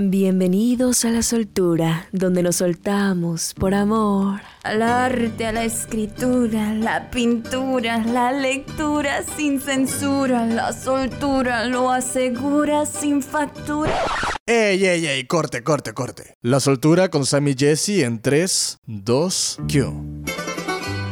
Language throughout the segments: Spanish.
Bienvenidos a la soltura, donde nos soltamos por amor. Al arte, a la escritura, la pintura, la lectura sin censura, la soltura lo asegura sin factura. ¡Ey, ey, ey! Corte, corte, corte. La soltura con Sammy Jesse en 3, 2, Q.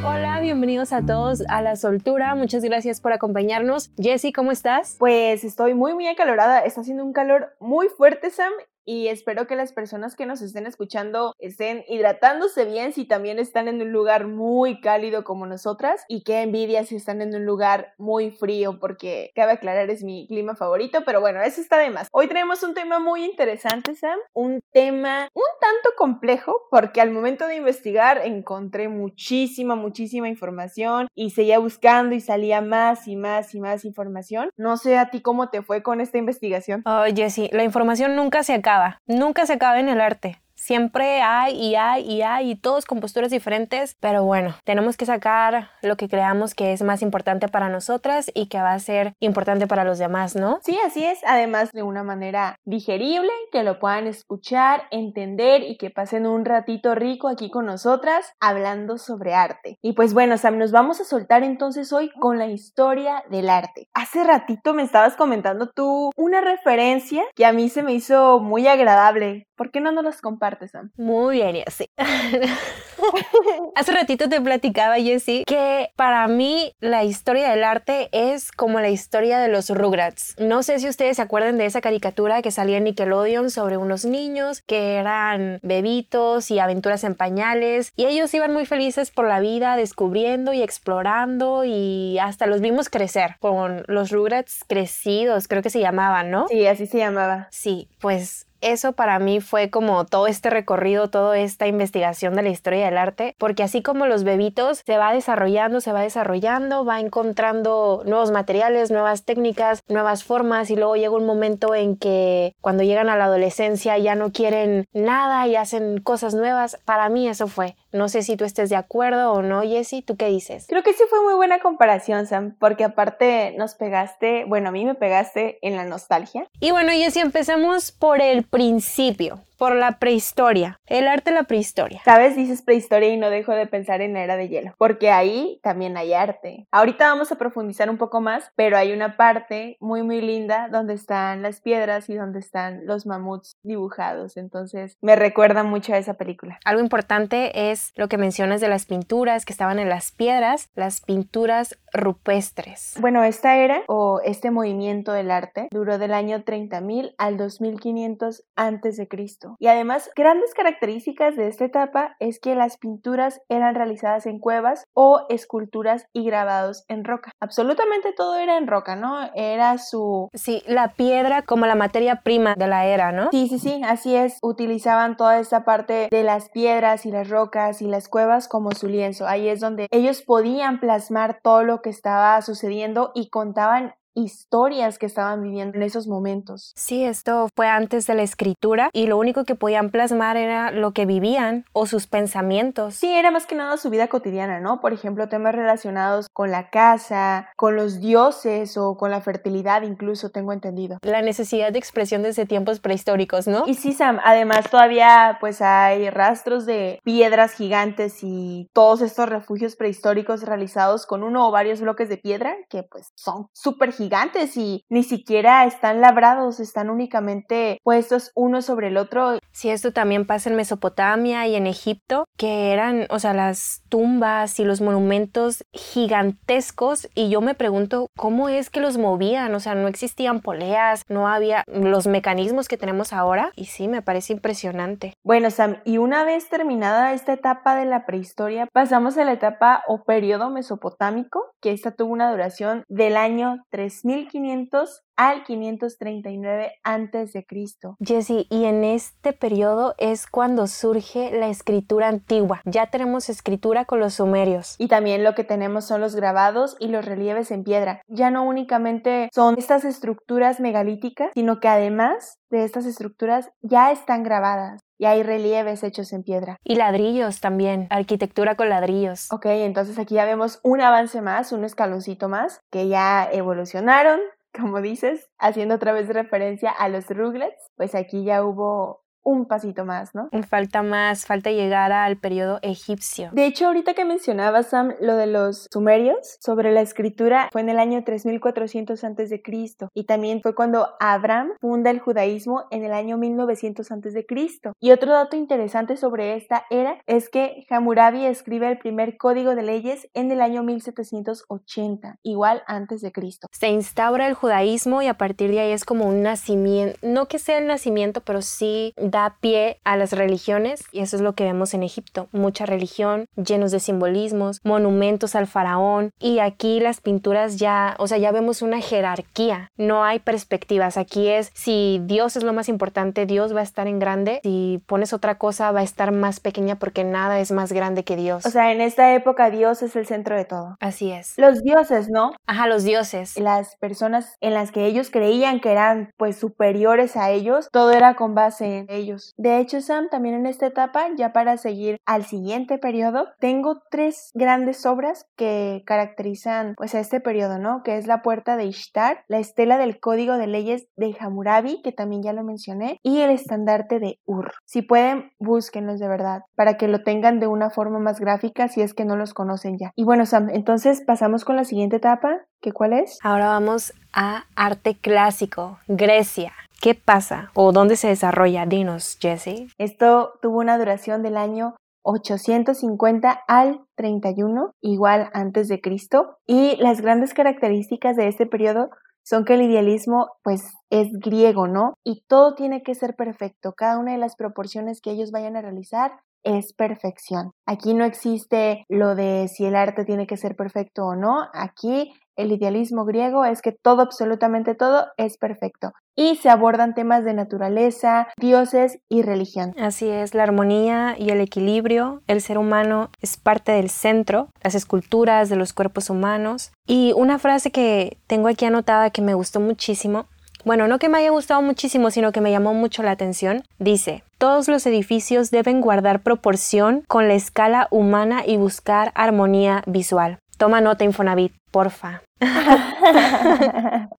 Hola, bienvenidos a todos a La Soltura. Muchas gracias por acompañarnos. Jesse, ¿cómo estás? Pues estoy muy, muy acalorada. Está haciendo un calor muy fuerte, Sam, y espero que las personas que nos estén escuchando estén hidratándose bien si también están en un lugar muy cálido como nosotras y qué envidia si están en un lugar muy frío porque cabe aclarar es mi clima favorito, pero bueno, eso está de más. Hoy tenemos un tema muy interesante, Sam, un tema un tanto complejo porque al momento de investigar encontré muchísima, muchísima información y seguía buscando y salía más y más y más información. No sé a ti cómo te fue con esta investigación. Oye, sí, la información nunca se acaba nunca se acaba en el arte. Siempre hay y hay y hay y todos con posturas diferentes, pero bueno, tenemos que sacar lo que creamos que es más importante para nosotras y que va a ser importante para los demás, ¿no? Sí, así es, además de una manera digerible, que lo puedan escuchar, entender y que pasen un ratito rico aquí con nosotras hablando sobre arte. Y pues bueno, Sam, nos vamos a soltar entonces hoy con la historia del arte. Hace ratito me estabas comentando tú una referencia que a mí se me hizo muy agradable. ¿Por qué no nos las compartes, Sam? Muy bien, Jessy. Hace ratito te platicaba, Jessy, que para mí la historia del arte es como la historia de los Rugrats. No sé si ustedes se acuerdan de esa caricatura que salía en Nickelodeon sobre unos niños que eran bebitos y aventuras en pañales y ellos iban muy felices por la vida descubriendo y explorando y hasta los vimos crecer con los Rugrats crecidos, creo que se llamaban, ¿no? Sí, así se llamaba. Sí, pues eso para mí fue como todo este recorrido, toda esta investigación de la historia del arte, porque así como los bebitos se va desarrollando, se va desarrollando, va encontrando nuevos materiales, nuevas técnicas, nuevas formas y luego llega un momento en que cuando llegan a la adolescencia ya no quieren nada y hacen cosas nuevas. Para mí eso fue. No sé si tú estés de acuerdo o no, Jessie, ¿tú qué dices? Creo que sí fue muy buena comparación, Sam, porque aparte nos pegaste, bueno, a mí me pegaste en la nostalgia. Y bueno, Jessie, empecemos por el principio por la prehistoria, el arte de la prehistoria. Sabes, dices prehistoria y no dejo de pensar en la era de hielo, porque ahí también hay arte. Ahorita vamos a profundizar un poco más, pero hay una parte muy muy linda donde están las piedras y donde están los mamuts dibujados, entonces me recuerda mucho a esa película. Algo importante es lo que mencionas de las pinturas que estaban en las piedras, las pinturas rupestres. Bueno, esta era o este movimiento del arte duró del año 30.000 al 2500 antes de Cristo. Y además, grandes características de esta etapa es que las pinturas eran realizadas en cuevas o esculturas y grabados en roca. Absolutamente todo era en roca, ¿no? Era su... Sí, la piedra como la materia prima de la era, ¿no? Sí, sí, sí, así es. Utilizaban toda esta parte de las piedras y las rocas y las cuevas como su lienzo. Ahí es donde ellos podían plasmar todo lo que estaba sucediendo y contaban historias que estaban viviendo en esos momentos. Sí, esto fue antes de la escritura y lo único que podían plasmar era lo que vivían o sus pensamientos. Sí, era más que nada su vida cotidiana, ¿no? Por ejemplo, temas relacionados con la casa, con los dioses o con la fertilidad, incluso tengo entendido. La necesidad de expresión desde tiempos prehistóricos, ¿no? Y sí, Sam, además todavía pues hay rastros de piedras gigantes y todos estos refugios prehistóricos realizados con uno o varios bloques de piedra que pues son súper gigantes gigantes y ni siquiera están labrados, están únicamente puestos uno sobre el otro. Sí, esto también pasa en Mesopotamia y en Egipto, que eran, o sea, las tumbas y los monumentos gigantescos y yo me pregunto cómo es que los movían, o sea, no existían poleas, no había los mecanismos que tenemos ahora y sí, me parece impresionante. Bueno, Sam, y una vez terminada esta etapa de la prehistoria, pasamos a la etapa o periodo mesopotámico, que esta tuvo una duración del año 3 1500 al 539 antes de Cristo. Jesse, y en este periodo es cuando surge la escritura antigua. Ya tenemos escritura con los sumerios. Y también lo que tenemos son los grabados y los relieves en piedra. Ya no únicamente son estas estructuras megalíticas, sino que además de estas estructuras ya están grabadas y hay relieves hechos en piedra. Y ladrillos también, arquitectura con ladrillos. Ok, entonces aquí ya vemos un avance más, un escaloncito más, que ya evolucionaron, como dices, haciendo otra vez referencia a los Rugrats, pues aquí ya hubo un pasito más, ¿no? Falta más, falta llegar al periodo egipcio. De hecho, ahorita que mencionaba Sam lo de los sumerios sobre la escritura fue en el año 3400 antes de Cristo y también fue cuando Abraham funda el judaísmo en el año 1900 antes de Cristo. Y otro dato interesante sobre esta era es que Hammurabi escribe el primer código de leyes en el año 1780, igual antes de Cristo. Se instaura el judaísmo y a partir de ahí es como un nacimiento, no que sea el nacimiento, pero sí da pie a las religiones y eso es lo que vemos en Egipto, mucha religión, llenos de simbolismos, monumentos al faraón y aquí las pinturas ya, o sea, ya vemos una jerarquía, no hay perspectivas, aquí es si Dios es lo más importante, Dios va a estar en grande, si pones otra cosa va a estar más pequeña porque nada es más grande que Dios. O sea, en esta época Dios es el centro de todo. Así es. Los dioses, ¿no? Ajá, los dioses. Las personas en las que ellos creían que eran pues superiores a ellos, todo era con base en ellos de hecho, Sam, también en esta etapa, ya para seguir al siguiente periodo, tengo tres grandes obras que caracterizan pues a este periodo, ¿no? Que es la puerta de Ishtar, la estela del código de leyes de Hammurabi, que también ya lo mencioné, y el estandarte de Ur. Si pueden, búsquenlos de verdad, para que lo tengan de una forma más gráfica si es que no los conocen ya. Y bueno, Sam, entonces pasamos con la siguiente etapa, que cuál es? Ahora vamos a arte clásico, Grecia. ¿Qué pasa o dónde se desarrolla? Dinos, Jesse. Esto tuvo una duración del año 850 al 31, igual antes de Cristo, y las grandes características de este periodo son que el idealismo pues es griego, ¿no? Y todo tiene que ser perfecto, cada una de las proporciones que ellos vayan a realizar es perfección. Aquí no existe lo de si el arte tiene que ser perfecto o no, aquí el idealismo griego es que todo, absolutamente todo, es perfecto. Y se abordan temas de naturaleza, dioses y religión. Así es, la armonía y el equilibrio. El ser humano es parte del centro, las esculturas de los cuerpos humanos. Y una frase que tengo aquí anotada que me gustó muchísimo bueno, no que me haya gustado muchísimo, sino que me llamó mucho la atención, dice, todos los edificios deben guardar proporción con la escala humana y buscar armonía visual. Toma nota, Infonavit, porfa.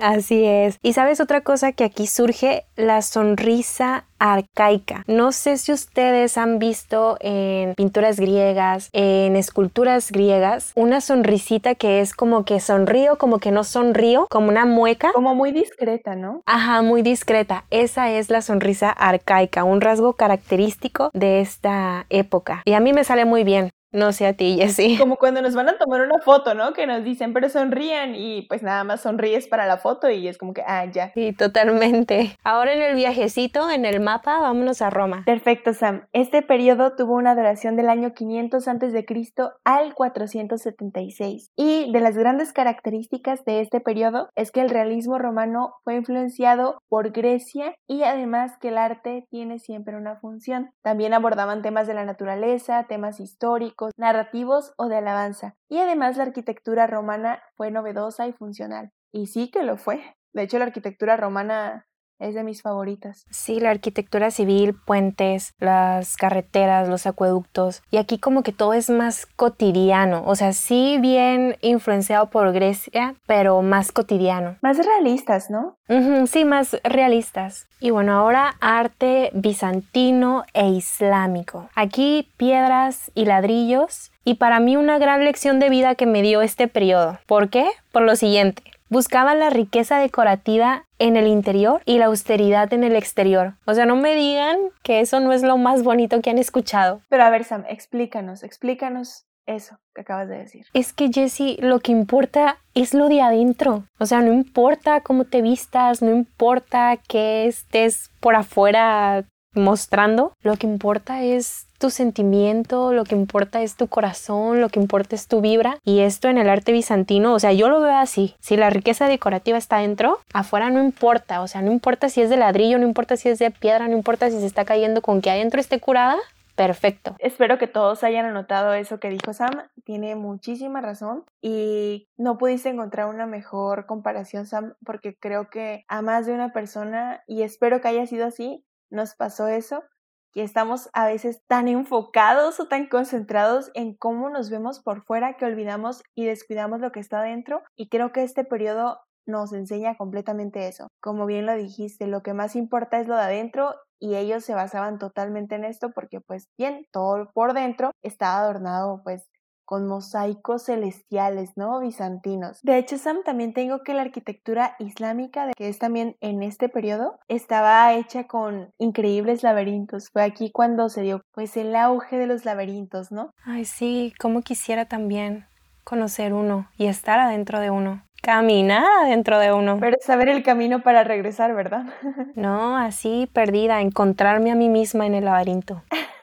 Así es. Y sabes otra cosa que aquí surge, la sonrisa arcaica. No sé si ustedes han visto en pinturas griegas, en esculturas griegas, una sonrisita que es como que sonrío, como que no sonrío, como una mueca. Como muy discreta, ¿no? Ajá, muy discreta. Esa es la sonrisa arcaica, un rasgo característico de esta época. Y a mí me sale muy bien. No sé a ti, Jessie. Como cuando nos van a tomar una foto, ¿no? Que nos dicen, pero sonrían y pues nada más sonríes para la foto y es como que, ah, ya. Sí, totalmente. Ahora en el viajecito, en el mapa, vámonos a Roma. Perfecto, Sam. Este periodo tuvo una duración del año 500 a.C. al 476. Y de las grandes características de este periodo es que el realismo romano fue influenciado por Grecia y además que el arte tiene siempre una función. También abordaban temas de la naturaleza, temas históricos, narrativos o de alabanza. Y además la arquitectura romana fue novedosa y funcional. Y sí que lo fue. De hecho, la arquitectura romana es de mis favoritas. Sí, la arquitectura civil, puentes, las carreteras, los acueductos. Y aquí como que todo es más cotidiano. O sea, sí bien influenciado por Grecia, pero más cotidiano. Más realistas, ¿no? sí, más realistas. Y bueno, ahora arte bizantino e islámico. Aquí piedras y ladrillos. Y para mí una gran lección de vida que me dio este periodo. ¿Por qué? Por lo siguiente. Buscaban la riqueza decorativa en el interior y la austeridad en el exterior. O sea, no me digan que eso no es lo más bonito que han escuchado. Pero a ver, Sam, explícanos, explícanos eso que acabas de decir. Es que Jesse, lo que importa es lo de adentro. O sea, no importa cómo te vistas, no importa que estés por afuera mostrando, lo que importa es tu sentimiento, lo que importa es tu corazón, lo que importa es tu vibra. Y esto en el arte bizantino, o sea, yo lo veo así. Si la riqueza decorativa está dentro, afuera no importa. O sea, no importa si es de ladrillo, no importa si es de piedra, no importa si se está cayendo con que adentro esté curada. Perfecto. Espero que todos hayan anotado eso que dijo Sam. Tiene muchísima razón y no pudiste encontrar una mejor comparación, Sam, porque creo que a más de una persona, y espero que haya sido así, nos pasó eso que estamos a veces tan enfocados o tan concentrados en cómo nos vemos por fuera que olvidamos y descuidamos lo que está dentro. Y creo que este periodo nos enseña completamente eso. Como bien lo dijiste, lo que más importa es lo de adentro y ellos se basaban totalmente en esto porque pues bien, todo por dentro estaba adornado pues con mosaicos celestiales, ¿no? Bizantinos. De hecho, Sam, también tengo que la arquitectura islámica, que es también en este periodo, estaba hecha con increíbles laberintos. Fue aquí cuando se dio pues el auge de los laberintos, ¿no? Ay, sí, como quisiera también conocer uno y estar adentro de uno. Caminar adentro de uno. Pero saber el camino para regresar, ¿verdad? no, así perdida, encontrarme a mí misma en el laberinto.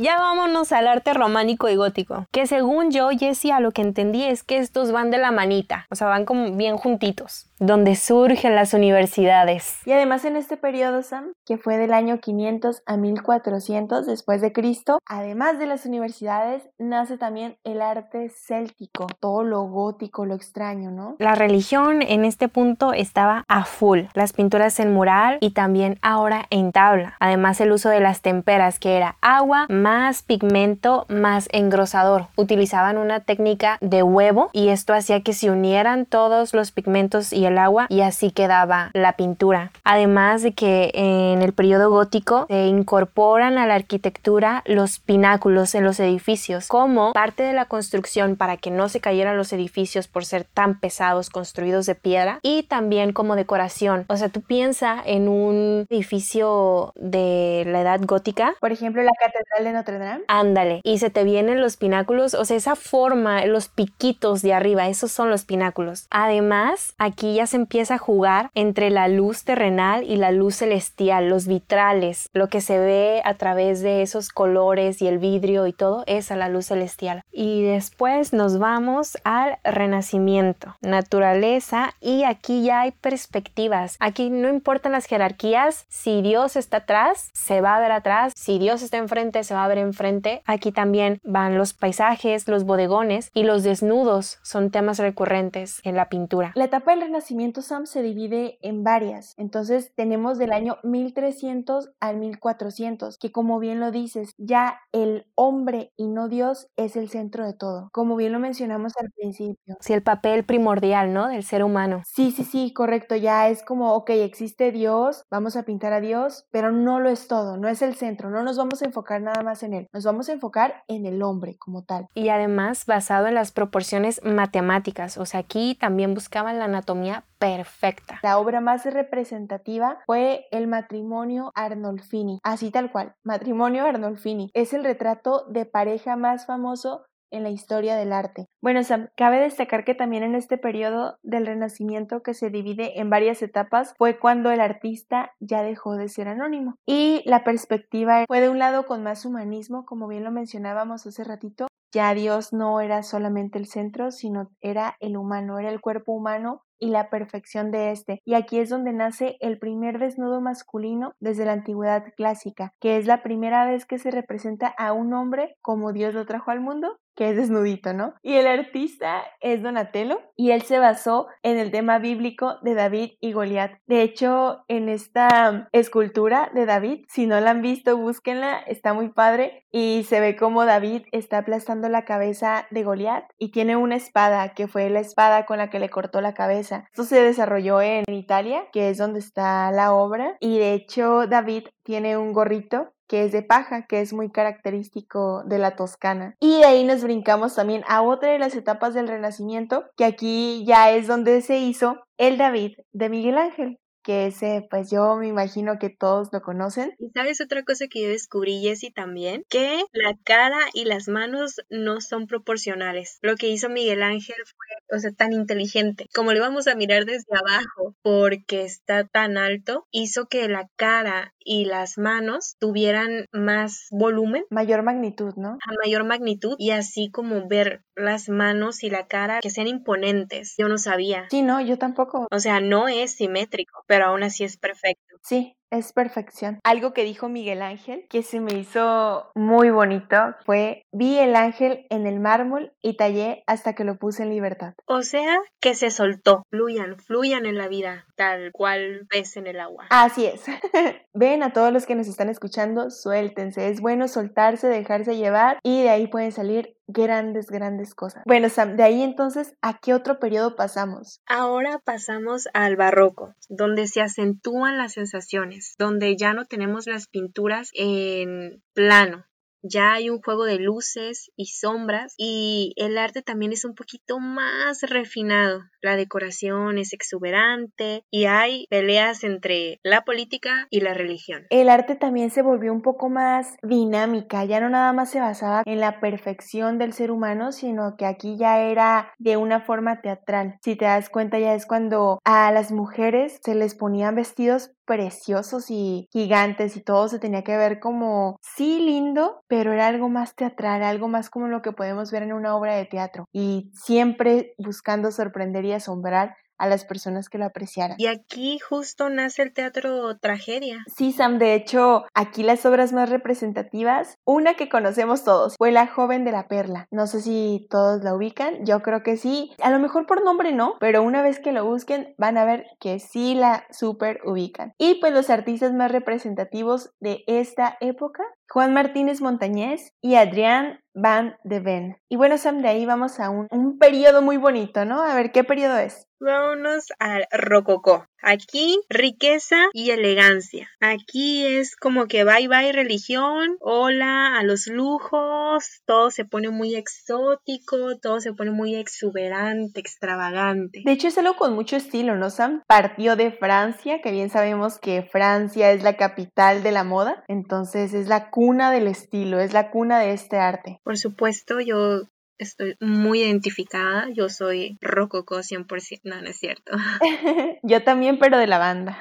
Ya vámonos al arte románico y gótico, que según yo, Jessie, a lo que entendí es que estos van de la manita, o sea, van como bien juntitos donde surgen las universidades. Y además en este periodo, Sam, que fue del año 500 a 1400 después de Cristo, además de las universidades, nace también el arte céltico, todo lo gótico, lo extraño, ¿no? La religión en este punto estaba a full, las pinturas en mural y también ahora en tabla. Además el uso de las temperas, que era agua más pigmento más engrosador. Utilizaban una técnica de huevo y esto hacía que se unieran todos los pigmentos y el agua y así quedaba la pintura. Además de que en el periodo gótico se incorporan a la arquitectura los pináculos en los edificios como parte de la construcción para que no se cayeran los edificios por ser tan pesados construidos de piedra y también como decoración. O sea, tú piensa en un edificio de la edad gótica. Por ejemplo, la Catedral de Notre Dame. Ándale. Y se te vienen los pináculos, o sea, esa forma, los piquitos de arriba, esos son los pináculos. Además, aquí ya se empieza a jugar entre la luz terrenal y la luz celestial, los vitrales, lo que se ve a través de esos colores y el vidrio y todo es a la luz celestial. Y después nos vamos al renacimiento, naturaleza y aquí ya hay perspectivas. Aquí no importan las jerarquías, si Dios está atrás, se va a ver atrás, si Dios está enfrente, se va a ver enfrente. Aquí también van los paisajes, los bodegones y los desnudos son temas recurrentes en la pintura. La etapa del renacimiento Sam se divide en varias. Entonces tenemos del año 1300 al 1400, que como bien lo dices, ya el hombre y no Dios es el centro de todo, como bien lo mencionamos al principio. Sí, el papel primordial, ¿no? Del ser humano. Sí, sí, sí, correcto. Ya es como, ok, existe Dios, vamos a pintar a Dios, pero no lo es todo, no es el centro, no nos vamos a enfocar nada más en él, nos vamos a enfocar en el hombre como tal. Y además basado en las proporciones matemáticas, o sea, aquí también buscaban la anatomía perfecta. La obra más representativa fue el matrimonio Arnolfini, así tal cual, matrimonio Arnolfini. Es el retrato de pareja más famoso en la historia del arte. Bueno, cabe destacar que también en este periodo del Renacimiento que se divide en varias etapas fue cuando el artista ya dejó de ser anónimo y la perspectiva fue de un lado con más humanismo, como bien lo mencionábamos hace ratito, ya Dios no era solamente el centro, sino era el humano, era el cuerpo humano y la perfección de este. Y aquí es donde nace el primer desnudo masculino desde la antigüedad clásica, que es la primera vez que se representa a un hombre como Dios lo trajo al mundo que es desnudito, ¿no? Y el artista es Donatello y él se basó en el tema bíblico de David y Goliat. De hecho, en esta escultura de David, si no la han visto, búsquenla, está muy padre y se ve como David está aplastando la cabeza de Goliat y tiene una espada que fue la espada con la que le cortó la cabeza. Esto se desarrolló en Italia, que es donde está la obra y de hecho David tiene un gorrito que es de paja, que es muy característico de la Toscana. Y de ahí nos brincamos también a otra de las etapas del Renacimiento, que aquí ya es donde se hizo el David de Miguel Ángel que ese, pues yo me imagino que todos lo conocen. Y sabes otra cosa que yo descubrí, Jessie, también, que la cara y las manos no son proporcionales. Lo que hizo Miguel Ángel fue, o sea, tan inteligente. Como lo íbamos a mirar desde abajo, porque está tan alto, hizo que la cara y las manos tuvieran más volumen. Mayor magnitud, ¿no? A mayor magnitud y así como ver las manos y la cara que sean imponentes. Yo no sabía. Sí, no, yo tampoco. O sea, no es simétrico, pero aún así es perfecto. Sí, es perfección. Algo que dijo Miguel Ángel que se me hizo muy bonito fue vi el ángel en el mármol y tallé hasta que lo puse en libertad. O sea, que se soltó. Fluyan, fluyan en la vida, tal cual ves en el agua. Así es. Ven a todos los que nos están escuchando, suéltense. Es bueno soltarse, dejarse llevar y de ahí pueden salir grandes, grandes cosas. Bueno, Sam, de ahí entonces, ¿a qué otro periodo pasamos? Ahora pasamos al barroco, donde se acentúan las sensaciones, donde ya no tenemos las pinturas en plano, ya hay un juego de luces y sombras y el arte también es un poquito más refinado. La decoración es exuberante y hay peleas entre la política y la religión. El arte también se volvió un poco más dinámica, ya no nada más se basaba en la perfección del ser humano, sino que aquí ya era de una forma teatral. Si te das cuenta ya es cuando a las mujeres se les ponían vestidos preciosos y gigantes y todo se tenía que ver como sí lindo, pero era algo más teatral, algo más como lo que podemos ver en una obra de teatro y siempre buscando sorprender y asombrar a las personas que lo apreciaran. Y aquí justo nace el teatro tragedia. Sí, Sam, de hecho, aquí las obras más representativas, una que conocemos todos, fue La joven de la perla. No sé si todos la ubican, yo creo que sí. A lo mejor por nombre no, pero una vez que lo busquen van a ver que sí la super ubican. Y pues los artistas más representativos de esta época, Juan Martínez Montañez y Adrián Van de Ven. Y bueno, Sam, de ahí vamos a un, un periodo muy bonito, ¿no? A ver, ¿qué periodo es? Vámonos al rococó. Aquí riqueza y elegancia. Aquí es como que bye bye religión, hola a los lujos, todo se pone muy exótico, todo se pone muy exuberante, extravagante. De hecho es algo con mucho estilo, ¿no, Sam? Partió de Francia, que bien sabemos que Francia es la capital de la moda, entonces es la cuna del estilo, es la cuna de este arte. Por supuesto, yo estoy muy identificada. Yo soy Rococo 100%. No, no es cierto. Yo también, pero de la banda.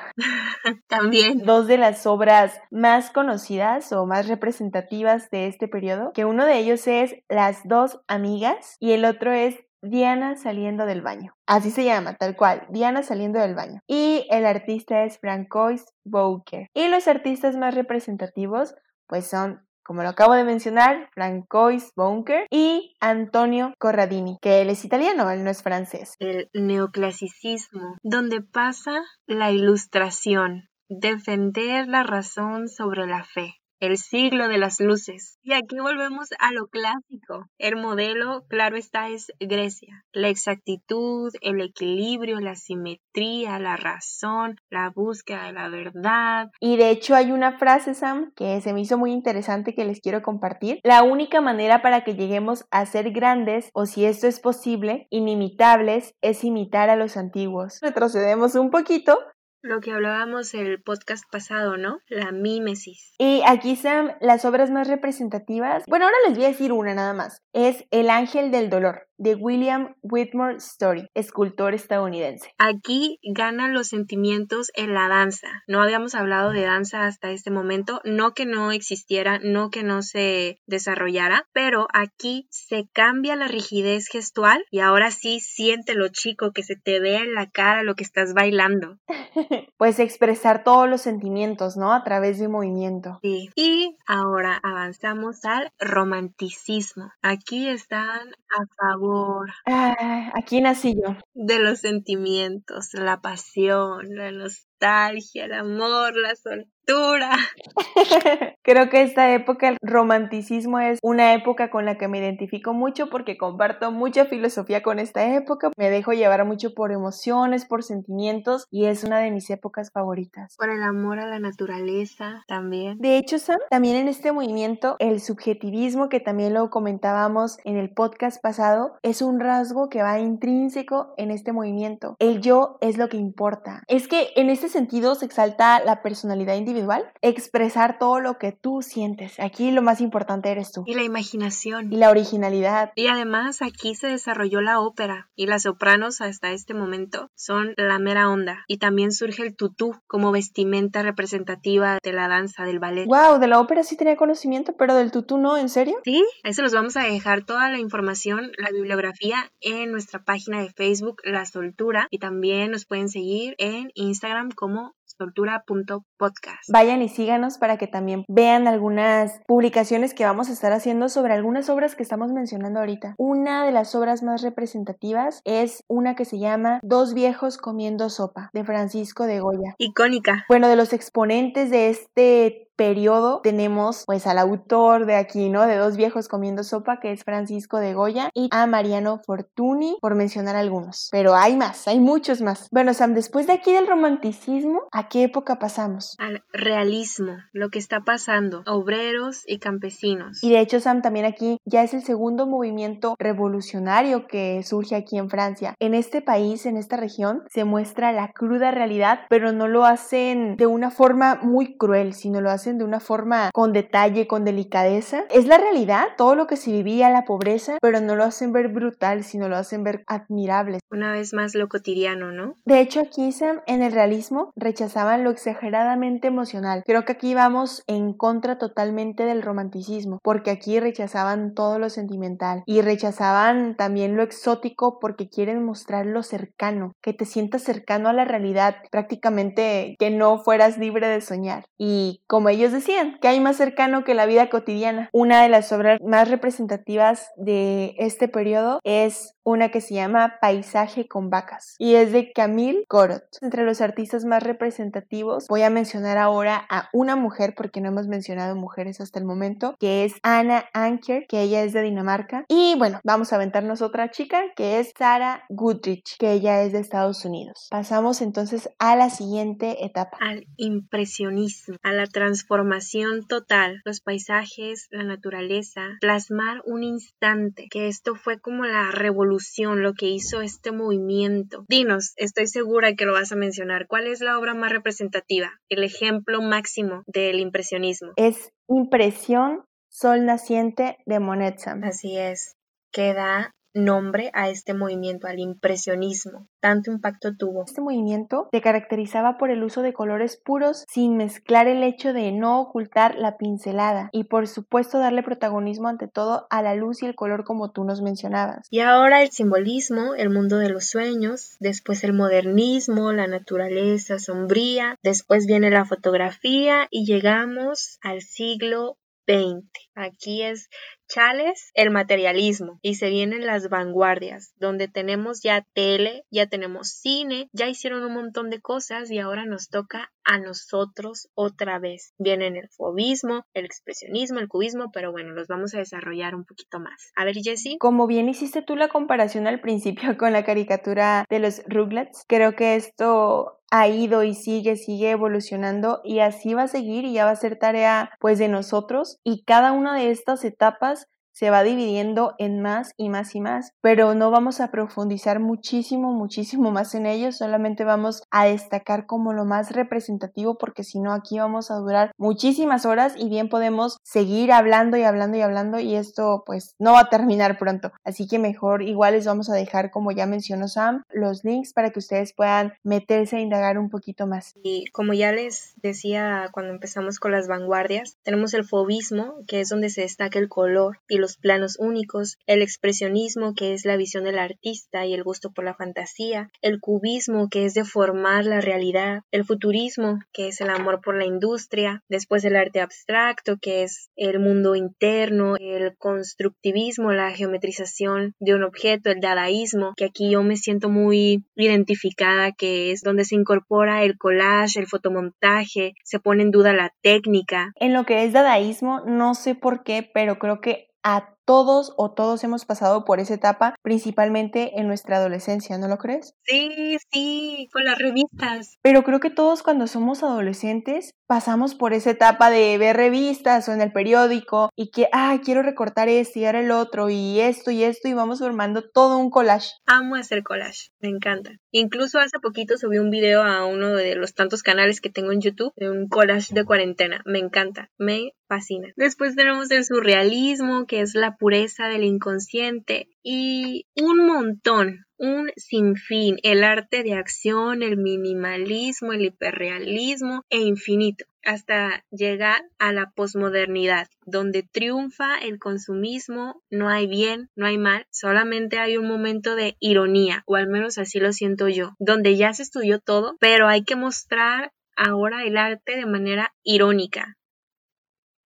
también. Dos de las obras más conocidas o más representativas de este periodo, que uno de ellos es Las dos amigas y el otro es Diana saliendo del baño. Así se llama, tal cual, Diana saliendo del baño. Y el artista es Francois Bouquet. Y los artistas más representativos pues son como lo acabo de mencionar, Francois Bonker y Antonio Corradini, que él es italiano, él no es francés. El neoclasicismo, donde pasa la ilustración, defender la razón sobre la fe el siglo de las luces. Y aquí volvemos a lo clásico. El modelo, claro está, es Grecia. La exactitud, el equilibrio, la simetría, la razón, la búsqueda de la verdad. Y de hecho hay una frase, Sam, que se me hizo muy interesante que les quiero compartir. La única manera para que lleguemos a ser grandes, o si esto es posible, inimitables, es imitar a los antiguos. Retrocedemos un poquito lo que hablábamos el podcast pasado, ¿no? La mímesis. Y aquí Sam, las obras más representativas. Bueno, ahora les voy a decir una nada más. Es El Ángel del Dolor de William Whitmore Story, escultor estadounidense. Aquí ganan los sentimientos en la danza. No habíamos hablado de danza hasta este momento, no que no existiera, no que no se desarrollara, pero aquí se cambia la rigidez gestual y ahora sí siente lo chico que se te ve en la cara lo que estás bailando. pues expresar todos los sentimientos, ¿no? A través de movimiento. Sí. Y ahora avanzamos al romanticismo. Aquí están a favor. Ah, aquí nací yo. De los sentimientos, la pasión, la nostalgia, el amor, la soltería Creo que esta época, el romanticismo es una época con la que me identifico mucho porque comparto mucha filosofía con esta época. Me dejo llevar mucho por emociones, por sentimientos y es una de mis épocas favoritas. Por el amor a la naturaleza también. De hecho, Sam, también en este movimiento, el subjetivismo, que también lo comentábamos en el podcast pasado, es un rasgo que va intrínseco en este movimiento. El yo es lo que importa. Es que en este sentido se exalta la personalidad individual expresar todo lo que tú sientes. Aquí lo más importante eres tú. Y la imaginación. Y la originalidad. Y además aquí se desarrolló la ópera y las sopranos hasta este momento son la mera onda. Y también surge el tutú como vestimenta representativa de la danza, del ballet. Wow, de la ópera sí tenía conocimiento, pero del tutú no, ¿en serio? Sí, a eso los vamos a dejar toda la información, la bibliografía en nuestra página de Facebook, La Soltura, y también nos pueden seguir en Instagram como soltura.podcast. Vayan y síganos para que también vean algunas publicaciones que vamos a estar haciendo sobre algunas obras que estamos mencionando ahorita. Una de las obras más representativas es una que se llama Dos viejos comiendo sopa de Francisco de Goya. Icónica. Bueno, de los exponentes de este periodo tenemos pues al autor de aquí, ¿no? De dos viejos comiendo sopa, que es Francisco de Goya, y a Mariano Fortuny, por mencionar algunos. Pero hay más, hay muchos más. Bueno, Sam, después de aquí del romanticismo, ¿a qué época pasamos? Al realismo, lo que está pasando, obreros y campesinos. Y de hecho, Sam, también aquí ya es el segundo movimiento revolucionario que surge aquí en Francia. En este país, en esta región, se muestra la cruda realidad, pero no lo hacen de una forma muy cruel, sino lo hacen de una forma con detalle, con delicadeza. Es la realidad, todo lo que se vivía, la pobreza, pero no lo hacen ver brutal, sino lo hacen ver admirable. Una vez más lo cotidiano, ¿no? De hecho, aquí Sam, en el realismo rechazaban lo exageradamente emocional. Creo que aquí vamos en contra totalmente del romanticismo, porque aquí rechazaban todo lo sentimental y rechazaban también lo exótico porque quieren mostrar lo cercano, que te sientas cercano a la realidad, prácticamente que no fueras libre de soñar. Y como ellos decían, que hay más cercano que la vida cotidiana. Una de las obras más representativas de este periodo es una que se llama Paisaje con vacas y es de Camille Corot. Entre los artistas más representativos voy a mencionar ahora a una mujer porque no hemos mencionado mujeres hasta el momento, que es Anna Anker, que ella es de Dinamarca. Y bueno, vamos a aventarnos otra chica que es Sarah Goodrich, que ella es de Estados Unidos. Pasamos entonces a la siguiente etapa. Al impresionismo, a la transformación total, los paisajes, la naturaleza, plasmar un instante, que esto fue como la revolución, lo que hizo este movimiento. Dinos, estoy segura que lo vas a mencionar, ¿cuál es la obra más representativa, el ejemplo máximo del impresionismo? Es Impresión Sol Naciente de Monet Sam. Así es, que da nombre a este movimiento, al impresionismo. Tanto impacto tuvo. Este movimiento se caracterizaba por el uso de colores puros sin mezclar el hecho de no ocultar la pincelada y por supuesto darle protagonismo ante todo a la luz y el color como tú nos mencionabas. Y ahora el simbolismo, el mundo de los sueños, después el modernismo, la naturaleza sombría, después viene la fotografía y llegamos al siglo XX. Aquí es Chales, el materialismo y se vienen las vanguardias, donde tenemos ya tele, ya tenemos cine, ya hicieron un montón de cosas y ahora nos toca a nosotros otra vez. Vienen el fobismo, el expresionismo, el cubismo, pero bueno, los vamos a desarrollar un poquito más. A ver, Jessie. Como bien hiciste tú la comparación al principio con la caricatura de los Rugrats, creo que esto ha ido y sigue, sigue evolucionando y así va a seguir y ya va a ser tarea pues de nosotros y cada una de estas etapas se va dividiendo en más y más y más, pero no vamos a profundizar muchísimo, muchísimo más en ello, solamente vamos a destacar como lo más representativo porque si no aquí vamos a durar muchísimas horas y bien podemos seguir hablando y hablando y hablando y esto pues no va a terminar pronto, así que mejor igual les vamos a dejar como ya mencionó Sam los links para que ustedes puedan meterse a indagar un poquito más. Y como ya les decía cuando empezamos con las vanguardias, tenemos el fobismo que es donde se destaca el color y los planos únicos, el expresionismo, que es la visión del artista y el gusto por la fantasía, el cubismo, que es deformar la realidad, el futurismo, que es el amor por la industria, después el arte abstracto, que es el mundo interno, el constructivismo, la geometrización de un objeto, el dadaísmo, que aquí yo me siento muy identificada, que es donde se incorpora el collage, el fotomontaje, se pone en duda la técnica. En lo que es dadaísmo, no sé por qué, pero creo que a todos o todos hemos pasado por esa etapa, principalmente en nuestra adolescencia, ¿no lo crees? Sí, sí, con las revistas. Pero creo que todos cuando somos adolescentes pasamos por esa etapa de ver revistas o en el periódico y que, ah, quiero recortar este y ahora el otro y esto y esto y vamos formando todo un collage. Amo hacer collage, me encanta. Incluso hace poquito subí un video a uno de los tantos canales que tengo en YouTube de un collage de cuarentena. Me encanta, me fascina. Después tenemos el surrealismo, que es la pureza del inconsciente y un montón, un sinfín, el arte de acción, el minimalismo, el hiperrealismo e infinito, hasta llegar a la posmodernidad, donde triunfa el consumismo, no hay bien, no hay mal, solamente hay un momento de ironía, o al menos así lo siento yo, donde ya se estudió todo, pero hay que mostrar ahora el arte de manera irónica.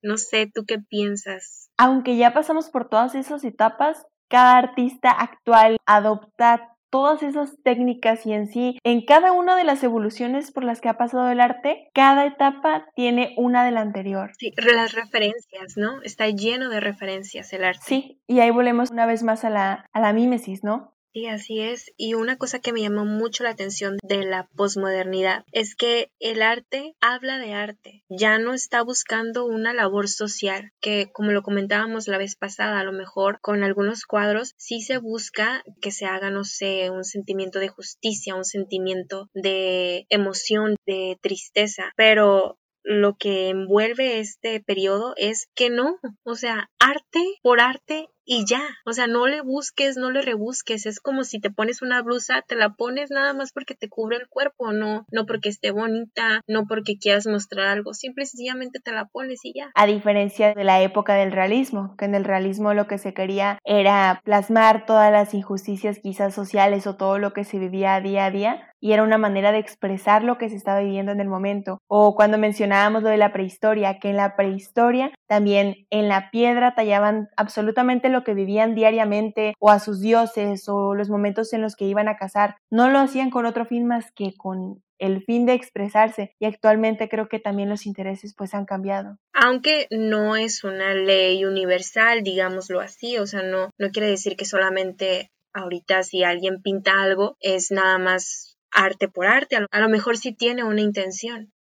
No sé, ¿tú qué piensas? Aunque ya pasamos por todas esas etapas, cada artista actual adopta todas esas técnicas y en sí, en cada una de las evoluciones por las que ha pasado el arte, cada etapa tiene una de la anterior. Sí, las referencias, ¿no? Está lleno de referencias el arte. Sí, y ahí volvemos una vez más a la, a la mímesis, ¿no? Sí, así es. Y una cosa que me llamó mucho la atención de la posmodernidad es que el arte habla de arte. Ya no está buscando una labor social, que como lo comentábamos la vez pasada, a lo mejor con algunos cuadros sí se busca que se haga, no sé, un sentimiento de justicia, un sentimiento de emoción, de tristeza, pero lo que envuelve este periodo es que no, o sea, arte por arte y ya, o sea, no le busques, no le rebusques, es como si te pones una blusa, te la pones nada más porque te cubre el cuerpo, no, no porque esté bonita, no porque quieras mostrar algo, simple sencillamente te la pones y ya. A diferencia de la época del realismo, que en el realismo lo que se quería era plasmar todas las injusticias quizás sociales o todo lo que se vivía día a día, y era una manera de expresar lo que se estaba viviendo en el momento. O cuando mencionábamos lo de la prehistoria, que en la prehistoria también en la piedra tallaban absolutamente lo que vivían diariamente o a sus dioses o los momentos en los que iban a cazar. No lo hacían con otro fin más que con el fin de expresarse y actualmente creo que también los intereses pues han cambiado. Aunque no es una ley universal, digámoslo así, o sea, no, no quiere decir que solamente ahorita si alguien pinta algo es nada más arte por arte, a lo, mejor sí tiene una intención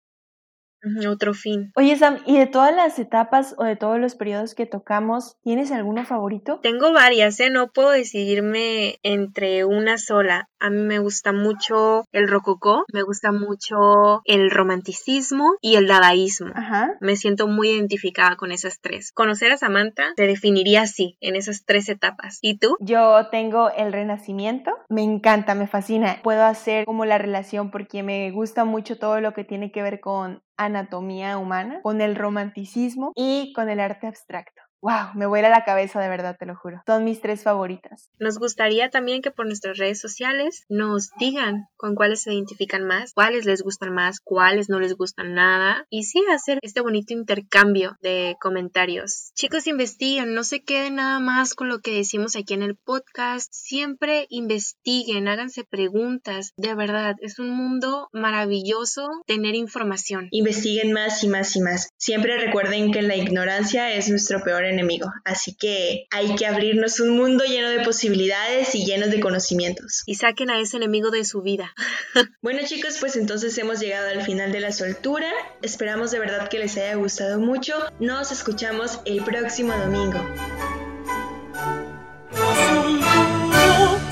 otro fin. Oye, Sam, ¿y de todas las etapas o de todos los periodos que tocamos, tienes alguno favorito? Tengo varias, ¿eh? No puedo decidirme entre una sola. A mí me gusta mucho el rococó, me gusta mucho el romanticismo y el dadaísmo. Ajá. Me siento muy identificada con esas tres. Conocer a Samantha te definiría así, en esas tres etapas. ¿Y tú? Yo tengo el renacimiento. Me encanta, me fascina. Puedo hacer como la relación porque me gusta mucho todo lo que tiene que ver con anatomía humana, con el romanticismo y con el arte abstracto wow, me vuela la cabeza de verdad, te lo juro. Son mis tres favoritas. Nos gustaría también que por nuestras redes sociales nos digan con cuáles se identifican más, cuáles les gustan más, cuáles no les gustan nada y sí hacer este bonito intercambio de comentarios. Chicos, investiguen, no se queden nada más con lo que decimos aquí en el podcast, siempre investiguen, háganse preguntas, de verdad, es un mundo maravilloso tener información. Investiguen más y más y más. Siempre recuerden que la ignorancia es nuestro peor enemigo. Así que hay que abrirnos un mundo lleno de posibilidades y llenos de conocimientos. Y saquen a ese enemigo de su vida. bueno chicos, pues entonces hemos llegado al final de la soltura. Esperamos de verdad que les haya gustado mucho. Nos escuchamos el próximo domingo.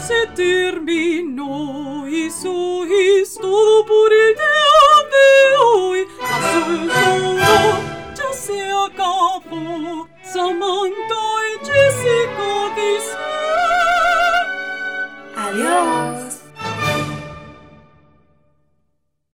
se terminó y todo por el ya se acabó. samantoj ĝis ikovis. Adiós.